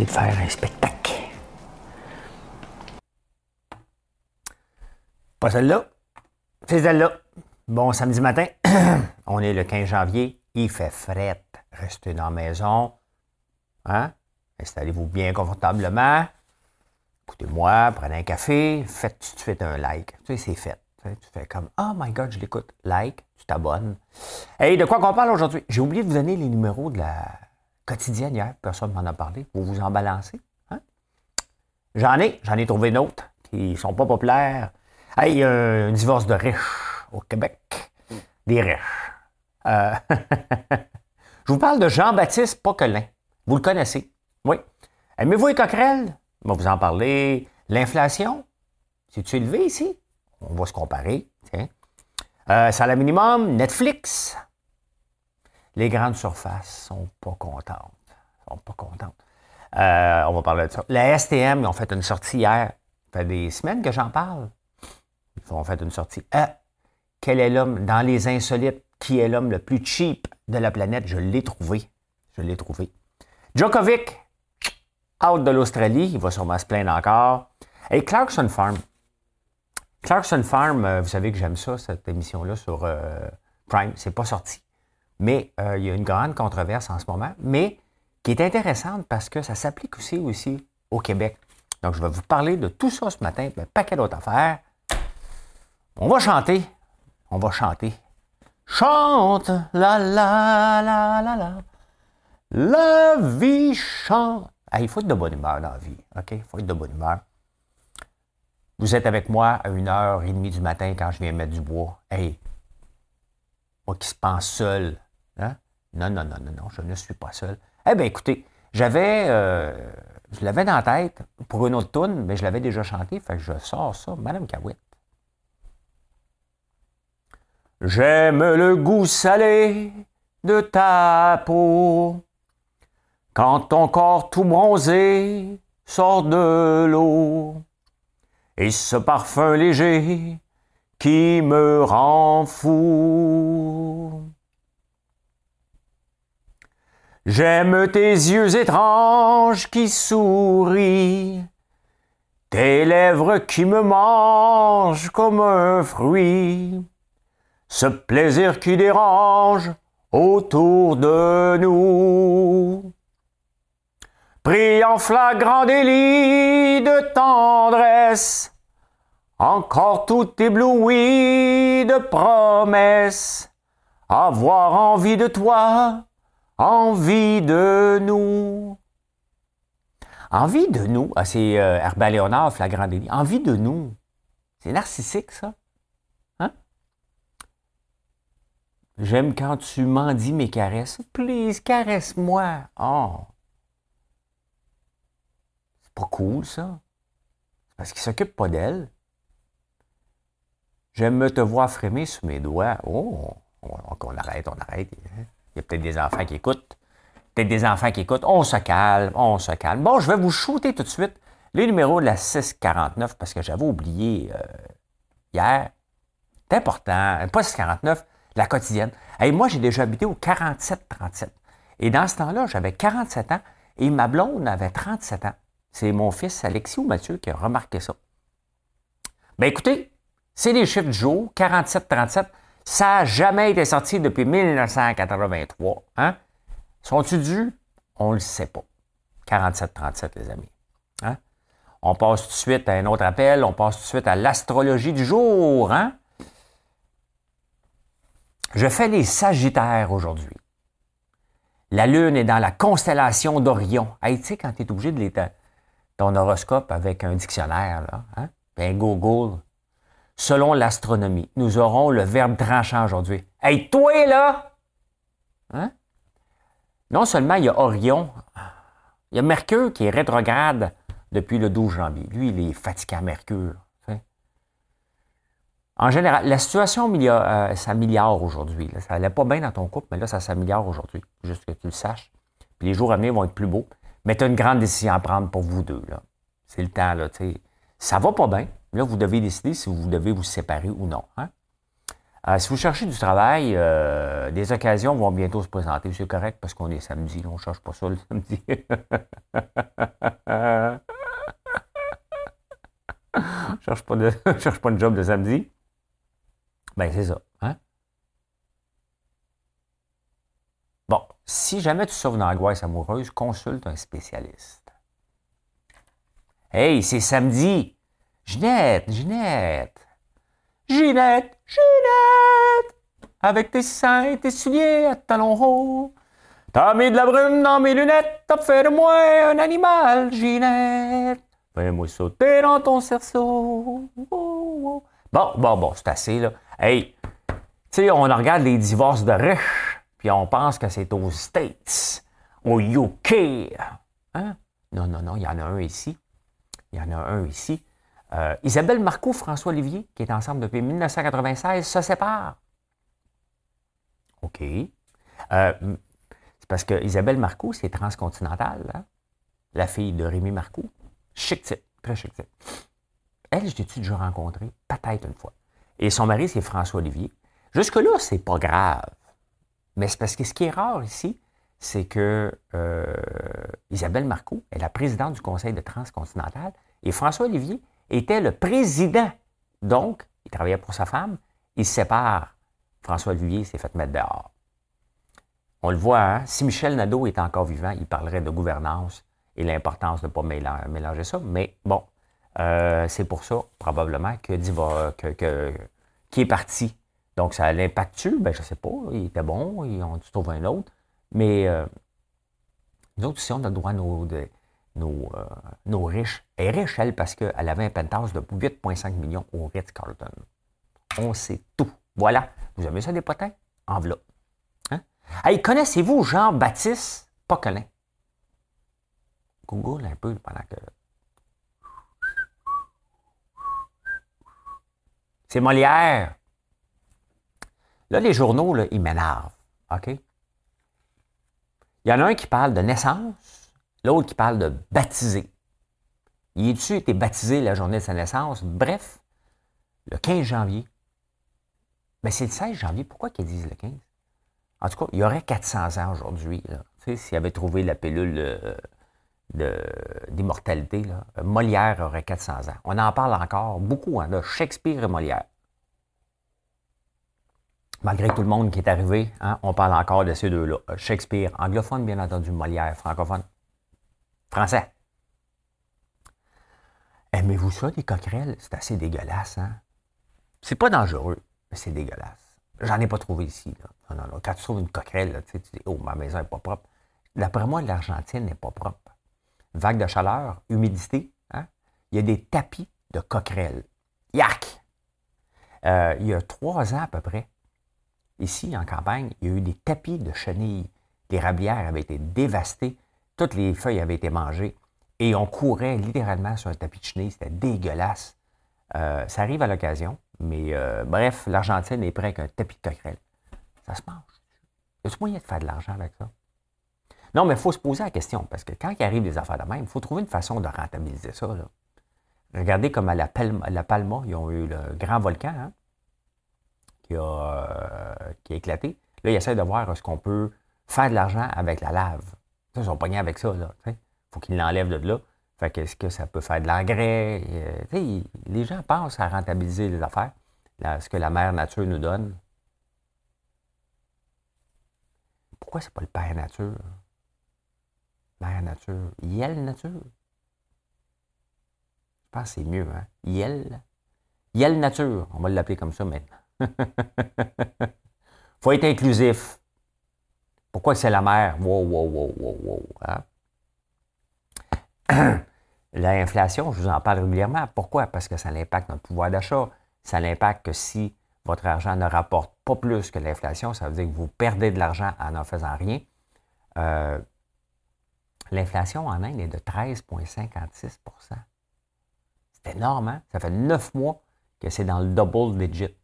De faire un spectacle. Pas celle-là. C'est celle-là. Bon samedi matin. On est le 15 janvier. Il fait fret. Restez dans la maison. Hein? Installez-vous bien confortablement. Écoutez-moi, prenez un café, faites tout de suite un like. Tu sais, c'est fait. Tu fais comme Oh my God, je l'écoute. Like, tu t'abonnes. Hey, de quoi qu'on parle aujourd'hui? J'ai oublié de vous donner les numéros de la quotidienne hier, personne ne m'en a parlé. Vous vous en balancez. Hein? J'en ai, j'en ai trouvé d'autres qui ne sont pas populaires. Hey, il y a un divorce de riches au Québec. Des riches. Euh, je vous parle de Jean-Baptiste Poquelin. Vous le connaissez? Oui. Aimez-vous les coquerelles? Je vais vous en parler. L'inflation? C'est-tu élevé ici? On va se comparer. Tiens. Euh, salaire minimum, Netflix, les grandes surfaces sont pas contentes. sont pas contentes. Euh, on va parler de ça. La STM, ils ont fait une sortie hier. Ça fait des semaines que j'en parle. Ils ont fait une sortie. Ah, quel est l'homme, dans les insolites, qui est l'homme le plus cheap de la planète? Je l'ai trouvé. Je l'ai trouvé. Djokovic, out de l'Australie. Il va sûrement se plaindre encore. Et Clarkson Farm. Clarkson Farm, euh, vous savez que j'aime ça, cette émission-là sur euh, Prime. C'est pas sorti. Mais euh, il y a une grande controverse en ce moment, mais qui est intéressante parce que ça s'applique aussi, au Québec. Donc, je vais vous parler de tout ça ce matin, un paquet d'autres affaires. On va chanter. On va chanter. Chante, la la la la la. La vie chante. il faut être de bonne humeur dans la vie. OK? Il faut être de bonne humeur. Vous êtes avec moi à 1h30 du matin quand je viens mettre du bois. Hey, moi qui se pense seul Hein? Non, non, non, non, non, je ne suis pas seul. Eh bien, écoutez, j'avais, euh, je l'avais dans la tête pour une autre tune, mais je l'avais déjà chanté, fait que je sors ça, Madame Cahouette. J'aime le goût salé de ta peau, quand ton corps tout bronzé sort de l'eau, et ce parfum léger qui me rend fou. J'aime tes yeux étranges qui sourient, tes lèvres qui me mangent comme un fruit, ce plaisir qui dérange autour de nous. Pris en flagrant délit de tendresse, encore tout ébloui de promesses, avoir envie de toi, Envie de nous. Envie de nous. Ah, c'est euh, Herbert Léonard, flagrant délit. Envie de nous. C'est narcissique, ça. Hein? J'aime quand tu m'en dis mes caresses. Please, caresse-moi. Oh. C'est pas cool, ça. Parce qu'il s'occupe pas d'elle. J'aime me te voir frémir sous mes doigts. Oh, on arrête, on arrête. Il y a peut-être des enfants qui écoutent. Peut-être des enfants qui écoutent. On se calme, on se calme. Bon, je vais vous shooter tout de suite les numéros de la 649 parce que j'avais oublié euh, hier. C'est important. Pas 649, la quotidienne. Et moi, j'ai déjà habité au 4737. Et dans ce temps-là, j'avais 47 ans et ma blonde avait 37 ans. C'est mon fils Alexis ou Mathieu qui a remarqué ça. Ben écoutez, c'est les chiffres du jour, 47-37. Ça n'a jamais été sorti depuis 1983. Hein? Sont-ils dus? On ne le sait pas. 47-37, les amis. Hein? On passe tout de suite à un autre appel. On passe tout de suite à l'astrologie du jour. Hein? Je fais les Sagittaires aujourd'hui. La Lune est dans la constellation d'Orion. Hey, tu sais, quand tu es obligé de l'éteindre, ton horoscope avec un dictionnaire, là, hein? un Google, selon l'astronomie. Nous aurons le verbe tranchant aujourd'hui. Hey, toi, là! Hein? Non seulement il y a Orion, Il y a Mercure qui est rétrograde depuis le 12 janvier. Lui, il est fatigué à Mercure. En général, la situation euh, s'améliore aujourd'hui. Ça n'allait pas bien dans ton couple, mais là, ça s'améliore aujourd'hui. Juste que tu le saches. Puis les jours à venir vont être plus beaux. Mais tu as une grande décision à prendre pour vous deux. C'est le temps. Là, ne ça va pas bien. Là, vous devez décider si vous devez vous séparer ou non. Hein. Euh, si vous cherchez du travail, euh, des occasions vont bientôt se présenter. C'est correct parce qu'on est samedi. On ne cherche pas ça le samedi. je cherche pas cherche pas de job de samedi. Ben, c'est ça. Hein? Bon, si jamais tu souffres d'angoisse amoureuse, consulte un spécialiste. Hey, c'est samedi. Ginette, Ginette. Ginette, Ginette. Avec tes seins et tes souliers à talons hauts. T'as mis de la brume dans mes lunettes, t'as fait de moi un animal, Ginette. Fais-moi sauter dans ton cerceau. Bon, bon, bon, c'est assez, là. Hey, tu sais, on regarde les divorces de riches, puis on pense que c'est aux States, au UK. Hein? Non, non, non, il y en a un ici. Il y en a un ici. Euh, Isabelle Marcoux, François Olivier, qui est ensemble depuis 1996, se séparent. OK. Euh, c'est parce que Isabelle Marcoux, c'est transcontinental, hein? la fille de Rémi Marcoux. Chic type, très chic type. Elle, je l'ai-tu déjà rencontrée? Peut-être une fois. Et son mari, c'est François Olivier. Jusque-là, c'est pas grave. Mais c'est parce que ce qui est rare ici, c'est que euh, Isabelle Marcoux est la présidente du Conseil de Transcontinental et François Olivier était le président. Donc, il travaillait pour sa femme, il se sépare. François Olivier s'est fait mettre dehors. On le voit, hein? si Michel Nadeau est encore vivant, il parlerait de gouvernance et l'importance de ne pas mélanger ça. Mais bon, euh, c'est pour ça, probablement, que, que, que, qui est parti. Donc, ça l'impacte-tu? Ben, je ne sais pas. Il était bon, on trouve un autre. Mais euh, nous autres, si on a le droit de, nos, euh, nos, riches. Elle est riche, elle, parce qu'elle avait un penthouse de 8,5 millions au Ritz-Carlton. On sait tout. Voilà. Vous avez ça des potins? Enveloppe. Hein? Hey, connaissez-vous Jean-Baptiste Poquelin? Google un peu pendant que C'est Molière. Là, les journaux, ils m'énervent. OK? Il y en a un qui parle de naissance, l'autre qui parle de baptisé. Il est-tu été baptisé la journée de sa naissance? Bref, le 15 janvier. Mais c'est le 16 janvier. Pourquoi qu'ils disent le 15? En tout cas, il y aurait 400 ans aujourd'hui. S'il avait trouvé la pilule euh, d'immortalité. Molière aurait 400 ans. On en parle encore beaucoup, hein, Shakespeare et Molière. Malgré tout le monde qui est arrivé, hein, on parle encore de ces deux-là. Shakespeare, anglophone, bien entendu, Molière, francophone. Français. Aimez-vous ça, des coquerelles? C'est assez dégueulasse, hein? C'est pas dangereux, mais c'est dégueulasse. J'en ai pas trouvé ici. Non, non, non. Quand tu trouves une coquerelle, tu, dis Oh, ma maison n'est pas propre. D'après moi, l'Argentine n'est pas propre vague de chaleur, humidité, hein? il y a des tapis de coquerelles. Yak! Euh, il y a trois ans à peu près, ici en campagne, il y a eu des tapis de chenilles. Les rablières avaient été dévastées, toutes les feuilles avaient été mangées et on courait littéralement sur un tapis de chenilles. C'était dégueulasse. Euh, ça arrive à l'occasion, mais euh, bref, l'Argentine est près qu'un tapis de coquerelles. Ça se mange. Y a moyen de faire de l'argent avec ça? Non, mais il faut se poser la question, parce que quand il arrive des affaires de même, il faut trouver une façon de rentabiliser ça. Regardez comme à la, Palma, la Palma, ils ont eu le grand volcan hein, qui, a, euh, qui a éclaté. Là, ils essaient de voir ce qu'on peut faire de l'argent avec la lave. Ils sont pognés avec ça. Il faut qu'ils l'enlèvent de là. Fait que, est-ce que ça peut faire de l'engrais? Euh, les gens pensent à rentabiliser les affaires, ce que la mère nature nous donne. Pourquoi c'est pas le père nature? Mère nature. Yel nature? Je pense que c'est mieux, hein? Yel? Yel nature. On va l'appeler comme ça maintenant. faut être inclusif. Pourquoi c'est la mère? Wow, wow, wow, wow, wow. Hein? L'inflation, je vous en parle régulièrement. Pourquoi? Parce que ça impacte notre pouvoir d'achat. Ça l'impacte que si votre argent ne rapporte pas plus que l'inflation, ça veut dire que vous perdez de l'argent en n'en faisant rien. Euh, L'inflation en Inde est de 13,56% C'est énorme, hein? Ça fait neuf mois que c'est dans le double digit.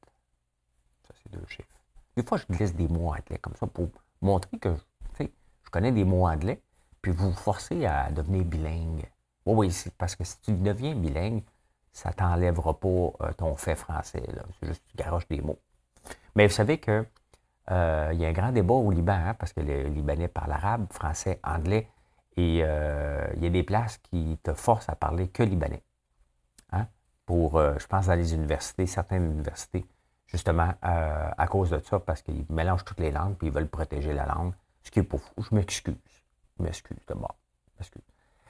Ça, c'est deux chiffres. Des fois, je glisse des mots anglais comme ça pour montrer que je connais des mots anglais, puis vous vous forcez à devenir bilingue. Oui, oui, parce que si tu deviens bilingue, ça t'enlèvera pas euh, ton fait français. C'est juste que tu garoches des mots. Mais vous savez qu'il euh, y a un grand débat au Liban, hein, parce que les Libanais parlent arabe, français, anglais, et euh, il y a des places qui te forcent à parler que libanais. Hein, pour, je pense, dans les universités, certaines universités, justement, à cause de ça, parce qu'ils mélangent toutes les langues, puis ils veulent protéger la langue, ce qui est pas fou. Je m'excuse. Je m'excuse d'abord. M'excuse.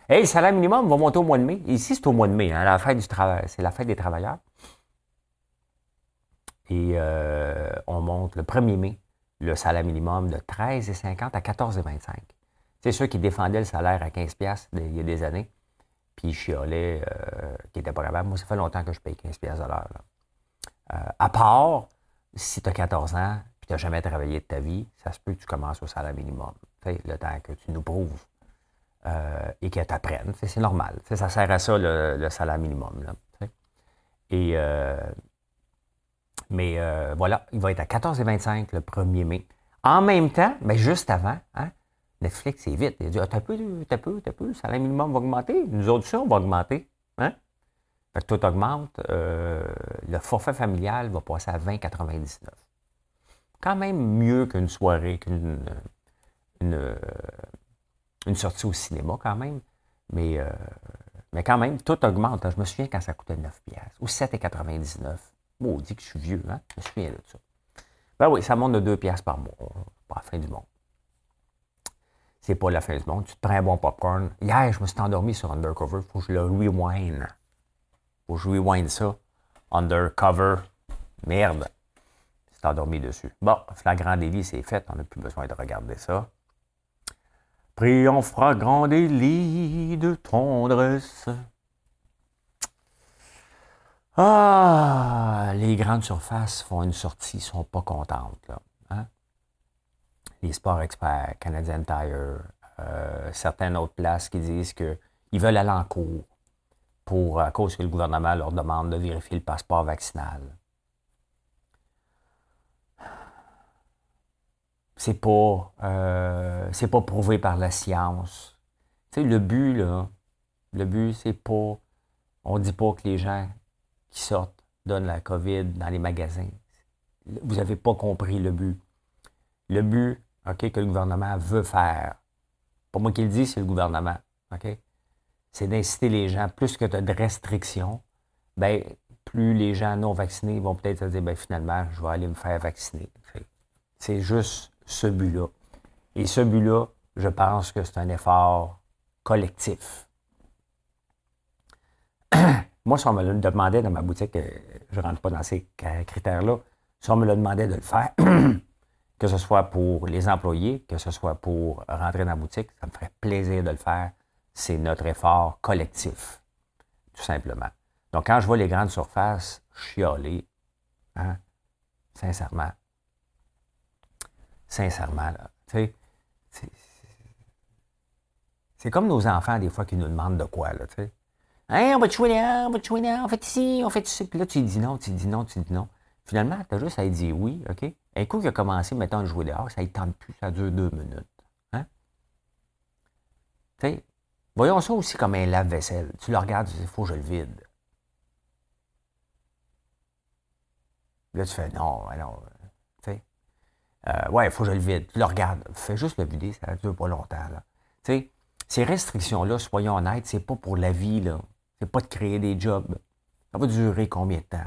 Hey, le salaire minimum va monter au mois de mai. Ici, c'est au mois de mai, hein, la fête du travail. C'est la fête des travailleurs. Et euh, on monte le 1er mai le salaire minimum de 13,50 à 14,25. C'est ceux qui défendaient le salaire à 15$ il y a des années, puis chiolaient, euh, qui n'étaient pas capables. Moi, ça fait longtemps que je paye 15$ à l'heure. Euh, à part, si tu as 14 ans, puis tu n'as jamais travaillé de ta vie, ça se peut que tu commences au salaire minimum. le temps que tu nous prouves euh, et qu'elles t'apprennent. C'est normal. Ça sert à ça, le, salaire minimum. et, euh, mais voilà, il va être à 14,25 le 1er mai. En même temps, mais juste avant, hein, Netflix, c'est vite. Il dit, ah, t'as peu, t'as peu, t'as peu, le salaire minimum va augmenter. Nous autres, ça, on va augmenter. Hein? Fait que tout augmente. le forfait familial va passer à 20,99. Quand même mieux qu'une soirée, qu'une une, sortie au cinéma quand même. Mais, euh, mais quand même, tout augmente. Je me souviens quand ça coûtait 9 pièces ou 7,99. dit que je suis vieux, hein? Je me souviens de ça. Ben oui, ça monte de 2 pièces par mois. Pas la fin du monde. C'est pas la fin du monde. Tu te prends un bon popcorn. Hier, je me suis endormi sur Undercover. Faut que je le rewind. Que je rewind ça. Undercover. Merde. Tu endormi dessus. Bon, flagrant délit, c'est fait. On n'a plus besoin de regarder ça. Pris en flagrant délit de tendresse. Ah, les grandes surfaces font une sortie, sont pas contentes. Là, hein? Les sports experts, Canadian Tire, euh, certaines autres places qui disent qu'ils veulent aller en cours pour, à cause que le gouvernement leur demande de vérifier le passeport vaccinal. c'est pas, euh, pas prouvé par la science. Tu sais, le but, là, le but, c'est pas, on dit pas que les gens qui sortent donnent la COVID dans les magasins. Vous n'avez pas compris le but. Le but, OK, que le gouvernement veut faire, pas moi qui le dis, c'est le gouvernement, OK? C'est d'inciter les gens, plus que tu as de restrictions, ben, plus les gens non vaccinés vont peut-être se dire, ben, finalement, je vais aller me faire vacciner. C'est juste ce but-là. Et ce but-là, je pense que c'est un effort collectif. Moi, si on me le demandait dans ma boutique, euh, je ne rentre pas dans ces critères-là, si on me le demandait de le faire, que ce soit pour les employés, que ce soit pour rentrer dans la boutique, ça me ferait plaisir de le faire. C'est notre effort collectif, tout simplement. Donc, quand je vois les grandes surfaces chialer, hein, sincèrement, Sincèrement, là. Tu sais, c'est comme nos enfants, des fois, qui nous demandent de quoi, là, tu sais. Hey, on va te jouer là, on va te jouer là, on fait ici, on fait ici. Puis là, tu dis non, tu dis non, tu dis non. Finalement, tu as juste à dire oui, OK? Un coup qui a commencé, mettons, à jouer dehors, ça ne tente plus, ça dure deux minutes. Hein? Tu sais, voyons ça aussi comme un lave-vaisselle. Tu le regardes, tu dis, il faut que je le vide. Là, tu fais non, alors, euh, ouais, il faut que je le vide. Tu le regardes. Fais juste le vider, ça ne dure pas longtemps. Là. Tu sais, ces restrictions-là, soyons honnêtes, c'est pas pour la vie. là. C'est pas de créer des jobs. Ça va durer combien de temps?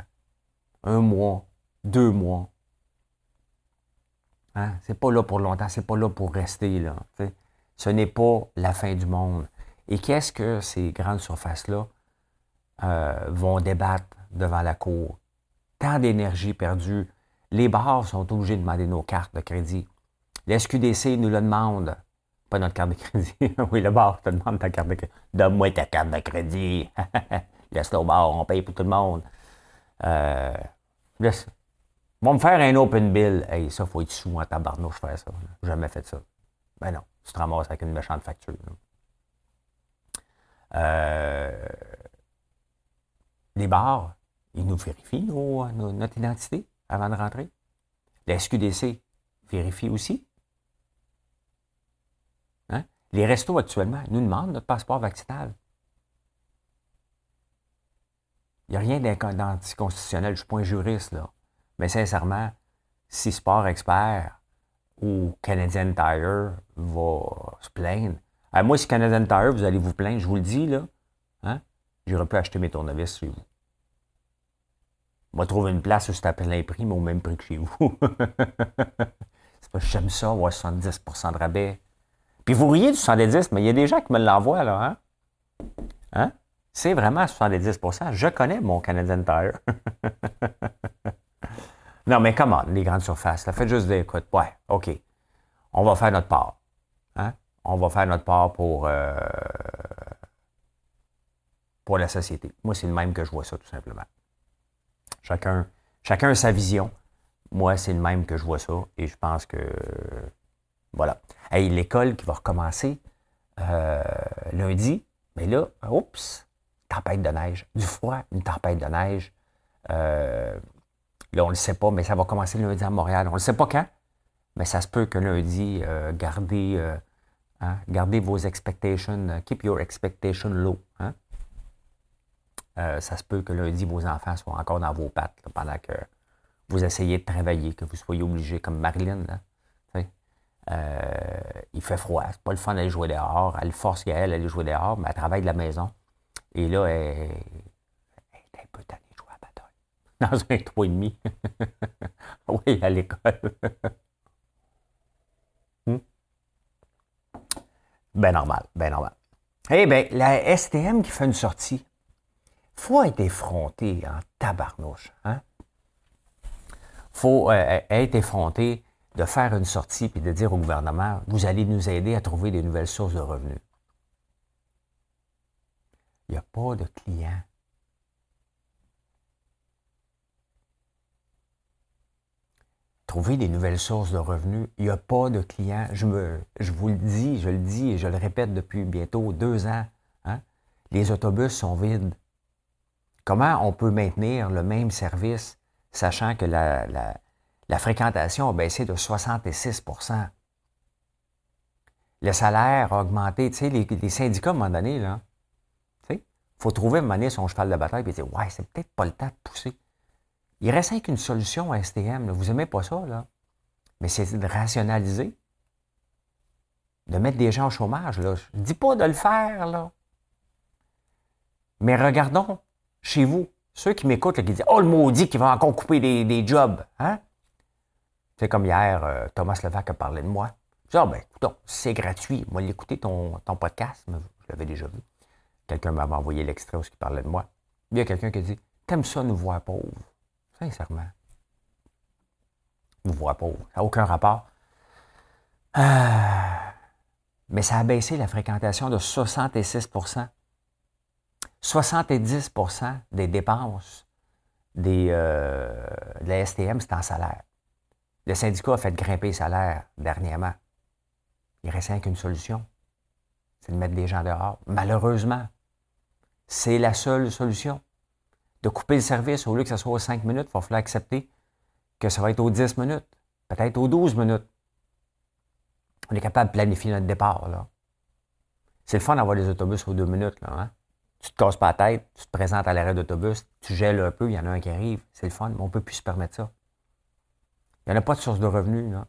Un mois, deux mois. Hein? C'est pas là pour longtemps, c'est pas là pour rester. Là, Ce n'est pas la fin du monde. Et qu'est-ce que ces grandes surfaces-là euh, vont débattre devant la cour? Tant d'énergie perdue, les bars sont obligés de demander nos cartes de crédit. La SQDC nous le demande. Pas notre carte de crédit. oui, le bar te demande ta carte de crédit. Donne-moi ta carte de crédit. Laisse-le au bar, on paye pour tout le monde. Euh. Ils me faire un open bill. Hey, ça, faut être sous en tabarnouche faire ça. Jamais fait ça. Ben non, tu te ramasses avec une méchante facture. Les bars, ils nous vérifient notre identité avant de rentrer. La SQDC vérifie aussi. Hein? Les restos actuellement nous demandent notre passeport vaccinal. Il n'y a rien d'anticonstitutionnel, je ne suis pas un juriste, là. Mais sincèrement, si Sport Expert ou Canadian Tire va se plaindre, moi, si Canadian Tire, vous allez vous plaindre, je vous le dis, là, hein, j'aurais pu acheter mes tournevis chez vous. On va trouver une place où c'est à plein prix, mais au même prix que chez vous. c'est que j'aime ça, avoir 70% de rabais. Puis vous riez du 70%, mais il y a des gens qui me l'envoient, là, hein? Hein? C'est vraiment 70% Je connais mon Canadian Tire. non, mais comment, les grandes surfaces? Là, faites juste des écoutes. Ouais, OK. On va faire notre part. Hein? On va faire notre part pour, euh, pour la société. Moi, c'est le même que je vois ça, tout simplement. Chacun, chacun a sa vision. Moi, c'est le même que je vois ça. Et je pense que. Voilà. Hey, l'école qui va recommencer euh, lundi. Mais là, oups, tempête de neige. Du froid, une tempête de neige. Euh, là, on ne le sait pas, mais ça va commencer lundi à Montréal. On ne le sait pas quand, mais ça se peut que lundi, gardez, hein, gardez vos expectations, keep your expectations low. Hein? Euh, ça se peut que lundi, vos enfants soient encore dans vos pattes pendant que vous essayez de travailler, que vous soyez obligé, comme Marilyn. euh, il fait froid, c'est pas le fun d'aller jouer dehors. Elle force Gaëlle d'aller jouer dehors, mais elle travaille de la maison. Et là, elle, est un peu tannée de jouer à la bataille. Dans un trou et demi. oui, à l'école. Ben normal, ben normal. Eh bien, la STM qui fait une sortie faut être effronté en tabarnouche. Hein? faut euh, être effronté de faire une sortie et de dire au gouvernement, vous allez nous aider à trouver des nouvelles sources de revenus. Il n'y a pas de clients. Trouver des nouvelles sources de revenus, il n'y a pas de clients. Je, me, je vous le dis, je le dis et je le répète depuis bientôt deux ans. Hein? Les autobus sont vides. Comment on peut maintenir le même service, sachant que la, fréquentation a baissé de 66% Le salaire a augmenté. Tu sais, les, syndicats, à un moment donné, là, il faut trouver à un moment donné son cheval de bataille et dire Ouais, c'est peut-être pas le temps de pousser. Il reste qu'une solution à STM. Vous n'aimez pas ça, là. Mais c'est de rationaliser. De mettre des gens au chômage, là. Je ne dis pas de le faire, là. Mais regardons chez vous, ceux qui m'écoutent, qui disent Oh, le maudit qui va encore couper des, jobs. Hein? C'est comme hier, euh, Thomas Levac a parlé de moi. Je dis Ah, ben, écoute, c'est gratuit. Moi, l'écouter ton, ton podcast, je l'avais déjà vu. Quelqu'un m'avait envoyé l'extrait où il parlait de moi. Il y a quelqu'un qui dit T'aimes ça nous voir pauvres Sincèrement. Nous voir pauvres. Ça n'a aucun rapport. Ah. mais ça a baissé la fréquentation de 66% 70% des dépenses des, euh, de la STM, c'est en salaire. Le syndicat a fait grimper les salaires dernièrement. Il reste qu'une solution. C'est de mettre des gens dehors. Malheureusement, c'est la seule solution. De couper le service, au lieu que ce soit aux 5 minutes, il va falloir accepter que ça va être aux 10 minutes, peut-être aux 12 minutes. On est capable de planifier notre départ. C'est le fun d'avoir des autobus aux 2 minutes. Là, hein? tu te casses pas la tête, tu te présentes à l'arrêt d'autobus, tu gèles un peu, il y en a un qui arrive, c'est le fun, mais on ne peut plus se permettre ça. Il n'y en a pas de source de revenus. Là.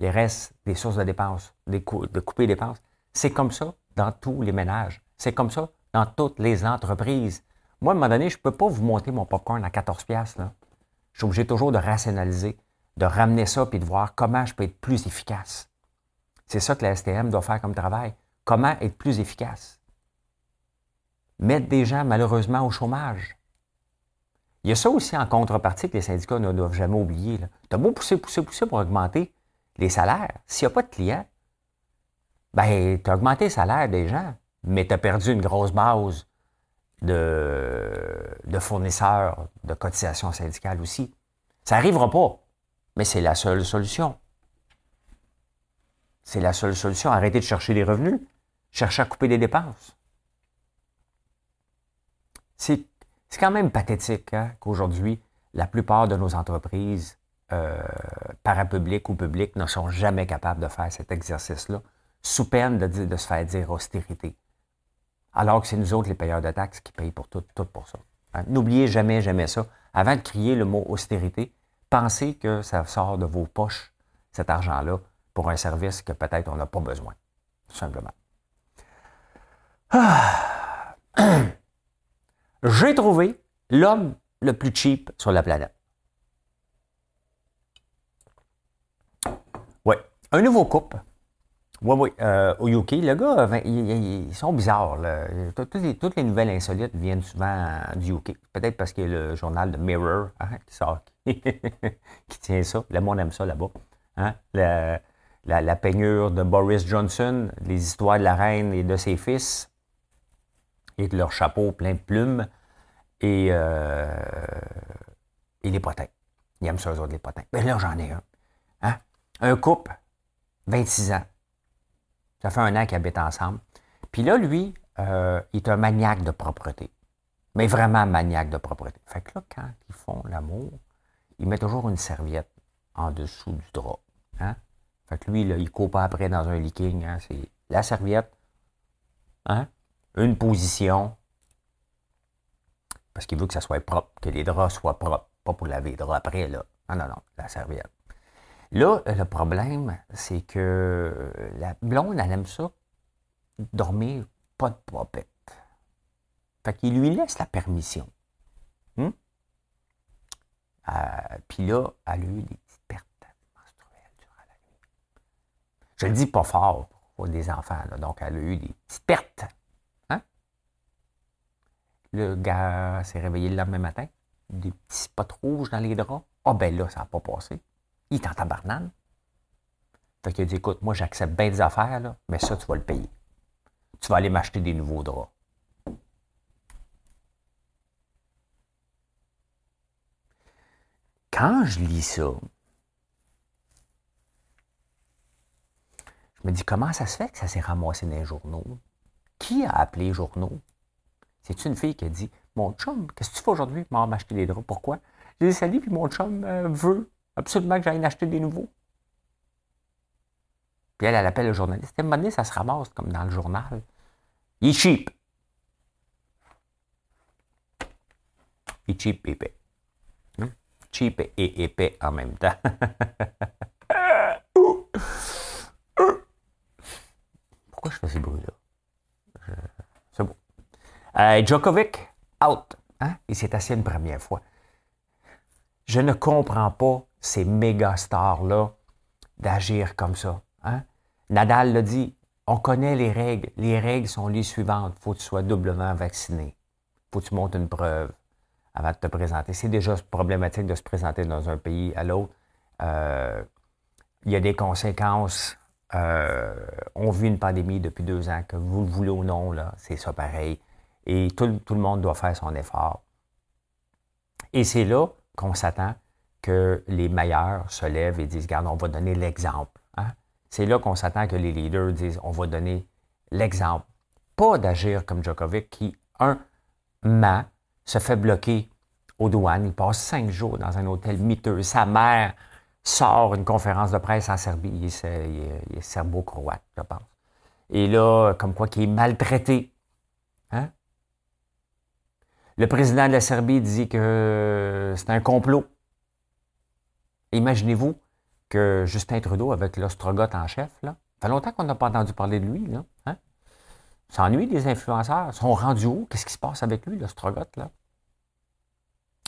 Il reste des sources de dépenses, de couper les dépenses. C'est comme ça dans tous les ménages. C'est comme ça dans toutes les entreprises. Moi, à un moment donné, je ne peux pas vous monter mon popcorn à 14 pièces. Je suis obligé toujours de rationaliser, de ramener ça puis de voir comment je peux être plus efficace. C'est ça que la STM doit faire comme travail. Comment être plus efficace? Mettre des gens malheureusement au chômage. Il y a ça aussi en contrepartie que les syndicats ne doivent jamais oublier. Tu as beau pousser, pousser, pousser pour augmenter les salaires. S'il n'y a pas de clients, ben, tu as augmenté le salaire des gens, mais tu as perdu une grosse base de, fournisseurs de cotisations syndicales aussi. Ça n'arrivera pas, mais c'est la seule solution. C'est la seule solution. Arrêtez de chercher des revenus. Cherchez à couper des dépenses. C'est quand même pathétique hein, qu'aujourd'hui, la plupart de nos entreprises euh, parapubliques ou publiques ne sont jamais capables de faire cet exercice-là, sous peine de, se faire dire austérité. Alors que c'est nous autres, les payeurs de taxes, qui payent pour tout, tout pour ça. Hein? N'oubliez jamais, jamais ça. Avant de crier le mot austérité, pensez que ça sort de vos poches, cet argent-là, pour un service que peut-être on n'a pas besoin. Tout simplement. Ah. J'ai trouvé l'homme le plus cheap sur la planète. Oui, un nouveau couple. Oui, oui, euh, au UK. Le gars, ils, sont bizarres. Toutes, les, nouvelles insolites viennent souvent du UK. Peut-être parce qu'il y a le journal de Mirror hein, qui sort, qui, tient ça. Le monde aime ça là-bas. Hein. La, peignure de Boris Johnson, les histoires de la reine et de ses fils, et de leur chapeau plein de plumes, et, euh, les potins. Ils aiment ça, eux autres, les potins. Mais là, j'en ai un. Hein? Un couple, 26 ans. Ça fait un an qu'ils habitent ensemble. Puis là, lui, euh, il est un maniaque de propreté. Mais vraiment maniaque de propreté. Fait que là, quand ils font l'amour, il met toujours une serviette en dessous du drap. Hein? Fait que lui, là, il court pas après dans un leaking. Hein? C'est la serviette, hein? une position, parce qu'il veut que ça soit propre, que les draps soient propres. Pas pour laver les draps après, là. Non, non, non, la serviette. Là, le problème, c'est que la blonde, elle aime ça, dormir pas de popette. Fait qu'il lui laisse la permission. Hmm? Euh, Puis là, elle a eu des petites pertes menstruelles durant la nuit. Je le dis pas fort pour des enfants, donc elle a eu des petites pertes. Hein? Le gars s'est réveillé le lendemain matin, des petits spots rouges dans les draps. Ah ben là, ça n'a pas passé. Il est en tabarnane. Fait qu'il a dit, écoute, moi j'accepte bien des affaires, là, mais ça, tu vas le payer. Tu vas aller m'acheter des nouveaux draps. Quand je lis ça, je me dis, comment ça se fait que ça s'est ramassé dans les journaux? Qui a appelé les journaux? C'est une fille qui a dit, mon chum, qu'est-ce que tu fais aujourd'hui? pour m'acheter des draps? Pourquoi? J'ai dit, salut, puis mon chum euh, veut absolument que j'aille acheter des nouveaux. Puis elle, elle appelle le journaliste. À un moment donné, ça se ramasse comme dans le journal. Il est cheap. Il est cheap épais. Hmm? Cheap et épais en même temps. Pourquoi je fais ces bruits-là? C'est bon. Euh, Djokovic, out. Hein? Il s'est assis une première fois. Je ne comprends pas ces méga stars-là d'agir comme ça. Hein? Nadal l'a dit, on connaît les règles. Les règles sont les suivantes. Faut que tu sois doublement vacciné. Faut que tu montes une preuve avant de te présenter. C'est déjà problématique de se présenter dans un pays à l'autre. Euh, il y a des conséquences. Euh, on vit une pandémie depuis deux ans, que vous le voulez ou non, là, c'est ça pareil. Et tout, tout le monde doit faire son effort. Et c'est là qu'on s'attend que les meilleurs se lèvent et disent, regarde, on va donner l'exemple. Hein. C'est là qu'on s'attend que les leaders disent, on va donner l'exemple. Pas d'agir comme Djokovic qui, un, ment, se fait bloquer aux douanes, il passe cinq jours dans un hôtel miteux. Sa mère sort une conférence de presse en Serbie, il est, serbo-croate, je pense. Et là, comme quoi, qu'il est maltraité. Le président de la Serbie dit que c'est un complot. Imaginez-vous que Justin Trudeau, avec l'ostrogoth en chef, là, ça fait longtemps qu'on n'a pas entendu parler de lui. Là, hein? S'ennuie des influenceurs. Ils sont rendus où? Qu'est-ce qui se passe avec lui, l'ostrogoth? Là?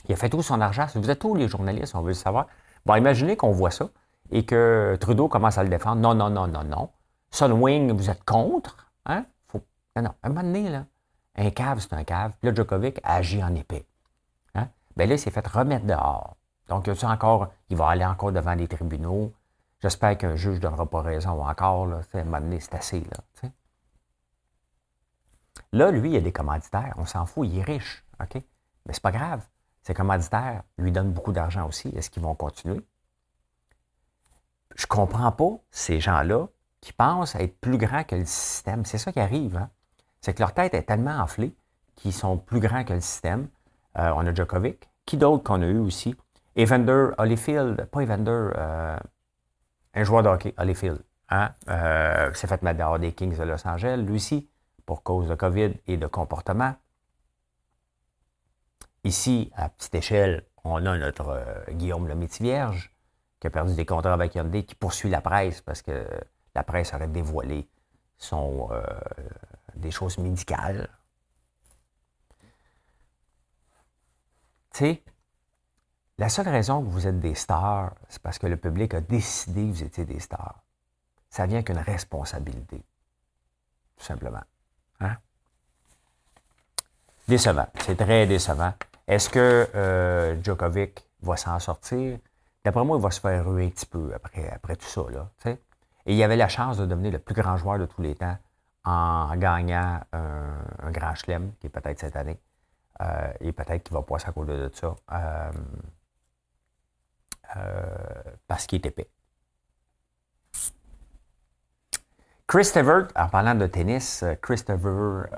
Il a fait tout son argent. Vous êtes où, les journalistes? On veut le savoir. Bon, imaginez qu'on voit ça et que Trudeau commence à le défendre. Non, non, non, non, non. Sunwing, vous êtes contre? Hein? Faut... Non, non. À un moment donné, là, un cave, c'est un cave. Puis là, Djokovic agit en épée. Hein? Bien là, il s'est fait remettre dehors. Donc, encore, il va aller encore devant les tribunaux. J'espère qu'un juge ne donnera pas raison encore. Là, à un moment donné, c'est assez. Là, lui, il a des commanditaires. On s'en fout, il est riche. OK? Mais c'est pas grave. Ces commanditaires lui donnent beaucoup d'argent aussi. Est-ce qu'ils vont continuer? Je comprends pas ces gens-là qui pensent être plus grands que le système. C'est ça qui arrive. Hein? C'est que leur tête est tellement enflée qui sont plus grands que le système. Euh, on a Djokovic. Qui d'autre qu'on a eu aussi? Evander Holyfield, pas Evander, euh, un joueur de hockey, Holyfield. Hein? Euh, s'est fait mettre dehors des Kings de Los Angeles, lui aussi, pour cause de COVID et de comportement. Ici, à petite échelle, on a notre Guillaume le vierge qui a perdu des contrats avec Hyundai, qui poursuit la presse parce que la presse aurait dévoilé son, des choses médicales. Tu sais, la seule raison que vous êtes des stars, c'est parce que le public a décidé que vous étiez des stars. Ça vient qu'une responsabilité. Tout simplement. Hein? Décevant. C'est très décevant. Est-ce que euh, Djokovic va s'en sortir? D'après moi, il va se faire ruer un petit peu après, après tout ça. Là, Et il avait la chance de devenir le plus grand joueur de tous les temps en gagnant un, grand chelem, qui est peut-être cette année. Euh, et peut-être qu'il va passer à de ça. Euh, euh, parce qu'il est épais. Chris en parlant de tennis, Christopher,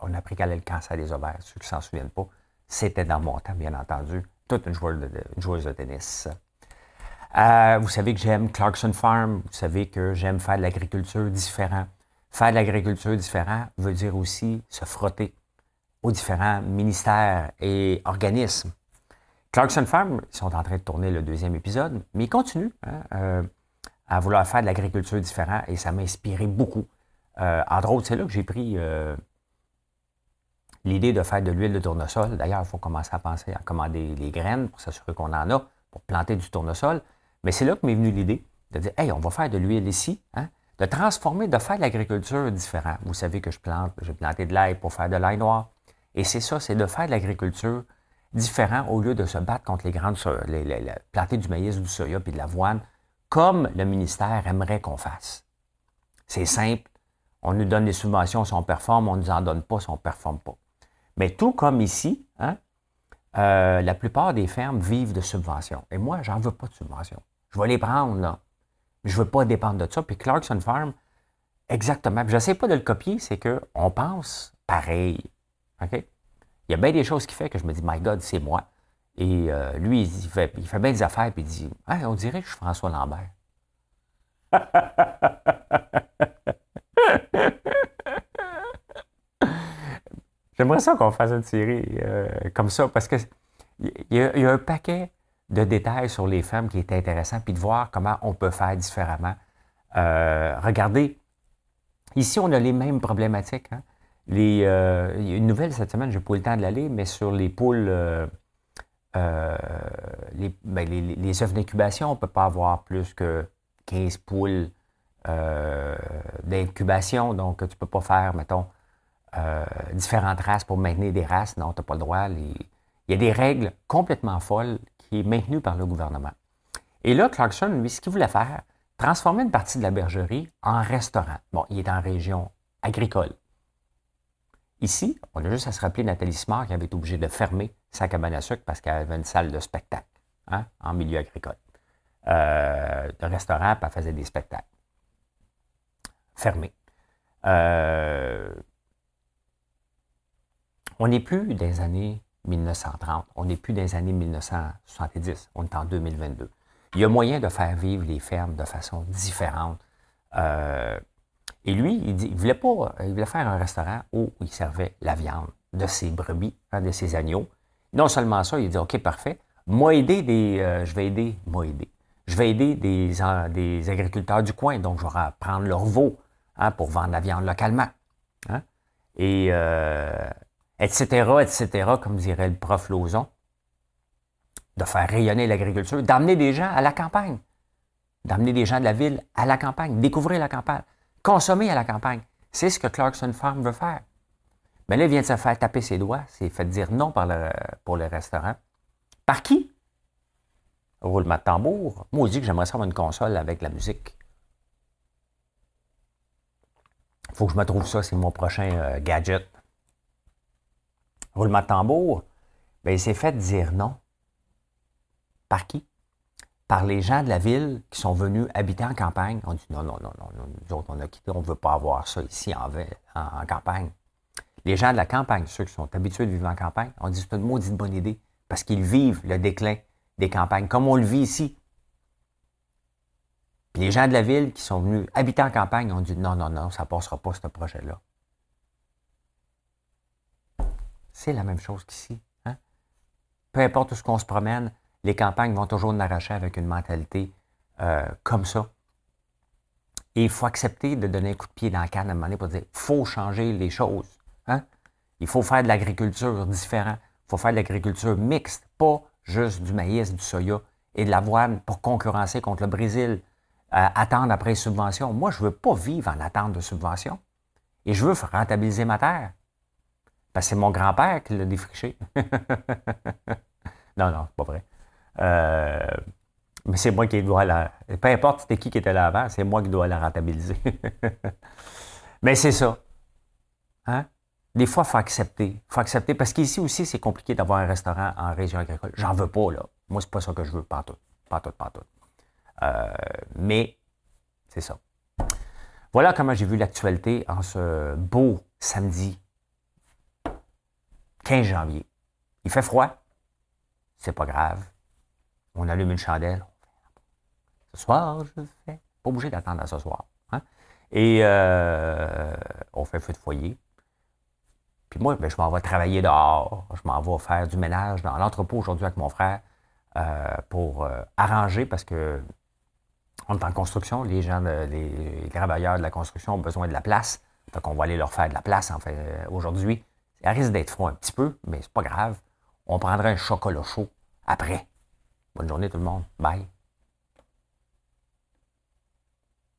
on a appris qu'elle a le cancer des ovaires, ceux qui ne s'en souviennent pas. C'était dans mon temps, bien entendu. Toute une joueuse de tennis. Euh, vous savez que j'aime Clarkson Farm. Vous savez que j'aime faire de l'agriculture différent. Faire de l'agriculture différent veut dire aussi se frotter aux différents ministères et organismes. Clarkson Farm, ils sont en train de tourner le deuxième épisode, mais ils continuent hein, euh, à vouloir faire de l'agriculture différent et ça m'a inspiré beaucoup. Euh, entre autres, c'est là que j'ai pris l'idée de faire de l'huile de tournesol. D'ailleurs, il faut commencer à penser à commander les graines pour s'assurer qu'on en a pour planter du tournesol. Mais c'est là que m'est venue l'idée de dire, hey, on va faire de l'huile ici, hein, de transformer, de faire de l'agriculture différente. Vous savez que je plante, j'ai planté de l'ail pour faire de l'ail noir. Et c'est ça, c'est de faire de l'agriculture différent au lieu de se battre contre les grandes, les, planter du maïs, du soya puis de l'avoine, comme le ministère aimerait qu'on fasse. C'est simple. On nous donne des subventions si on performe, on ne nous en donne pas si on ne performe pas. Mais tout comme ici, hein, euh, la plupart des fermes vivent de subventions. Et moi, j'en veux pas de subventions. Je vais les prendre, là. Je ne veux pas dépendre de ça. Puis Clarkson Farm, exactement. Je n'essaie pas de le copier, c'est qu'on pense pareil. OK? Il y a bien des choses qui fait que je me dis, My God, c'est moi. Et euh, lui, il fait, il fait bien des affaires, puis il dit, on dirait que je suis François Lambert. J'aimerais ça qu'on fasse une série euh, comme ça parce que il y, a un paquet de détails sur les femmes qui est intéressant, puis de voir comment on peut faire différemment. Euh, regardez, ici, on a les mêmes problématiques. Hein. Les, euh, il y a une nouvelle cette semaine, je n'ai pas eu le temps de l'aller, mais sur les poules, ben, les, les, œufs d'incubation, on ne peut pas avoir plus que 15 poules d'incubation, donc tu ne peux pas faire, mettons, euh, différentes races pour maintenir des races. Non, tu n'as pas le droit. Il y a des règles complètement folles qui est maintenues par le gouvernement. Et là, Clarkson, lui, ce qu'il voulait faire, transformer une partie de la bergerie en restaurant. Bon, il est en région agricole. Ici, on a juste à se rappeler Nathalie Smart qui avait été obligée de fermer sa cabane à sucre parce qu'elle avait une salle de spectacle hein, en milieu agricole. Euh, de restaurant, puis elle faisait des spectacles. Fermé. Euh, on n'est plus des années 1930, on n'est plus des années 1970, on est en 2022. Il y a moyen de faire vivre les fermes de façon différente. Euh, et lui, il, voulait pas, il voulait faire un restaurant où il servait la viande de ses brebis, hein, de ses agneaux. Non seulement ça, il dit OK, parfait. Moi aider des, euh, je vais aider, moi aider. Je vais aider des, des agriculteurs du coin, donc je vais prendre leur veau hein, pour vendre la viande localement. Hein. Et euh, etc., etc., comme dirait le prof Lauzon, de faire rayonner l'agriculture, d'amener des gens à la campagne, d'amener des gens de la ville à la campagne, découvrir la campagne, consommer à la campagne. C'est ce que Clarkson Farm veut faire. Mais là, il vient de se faire taper ses doigts, c'est fait dire non pour le restaurant. Par qui? Roulement de tambour. Moi, je dis que j'aimerais savoir une console avec la musique. Faut que je me trouve ça, c'est mon prochain euh, gadget roulement de tambour, bien, il s'est fait dire non. Par qui? Par les gens de la ville qui sont venus habiter en campagne. On dit non, non, non, non, nous autres, on a quitté, on ne veut pas avoir ça ici en, campagne. Les gens de la campagne, ceux qui sont habitués de vivre en campagne, on dit c'est une maudite bonne idée parce qu'ils vivent le déclin des campagnes, comme on le vit ici. Puis les gens de la ville qui sont venus habiter en campagne ont dit non, non, non, ça ne passera pas ce projet-là. C'est la même chose qu'ici. Hein? Peu importe où ce qu'on se promène, les campagnes vont toujours nous arracher avec une mentalité euh, comme ça. Et il faut accepter de donner un coup de pied dans la canne à un moment donné pour dire faut changer les choses. Hein? Il faut faire de l'agriculture différente. Il faut faire de l'agriculture mixte, pas juste du maïs, du soya et de l'avoine pour concurrencer contre le Brésil, euh, attendre après les subventions. Moi, je ne veux pas vivre en attente de subventions. Et je veux rentabiliser ma terre. C'est mon grand-père qui l'a défriché. non, non, c'est pas vrai. Euh, mais c'est moi qui dois la. Peu importe c'était qui qui était là avant, c'est moi qui dois la rentabiliser. mais c'est ça. Hein? Des fois, il faut accepter. Faut accepter. Parce qu'ici aussi, c'est compliqué d'avoir un restaurant en région agricole. J'en veux pas, là. Moi, c'est pas ça que je veux, pas tout. Pas tout, pas tout. Euh, mais c'est ça. Voilà comment j'ai vu l'actualité en ce beau samedi 15 janvier. Il fait froid. C'est pas grave. On allume une chandelle. Ce soir, je fais. Pas obligé d'attendre à ce soir. Hein? Et euh, on fait feu de foyer. Puis moi, ben, je m'en vais travailler dehors. Je m'en vais faire du ménage dans l'entrepôt aujourd'hui avec mon frère euh, pour euh, arranger parce que on est en construction. Les gens, les travailleurs de la construction ont besoin de la place. Donc, on va aller leur faire de la place aujourd'hui. Ça risque d'être froid un petit peu, mais c'est pas grave. On prendra un chocolat chaud après. Bonne journée tout le monde. Bye.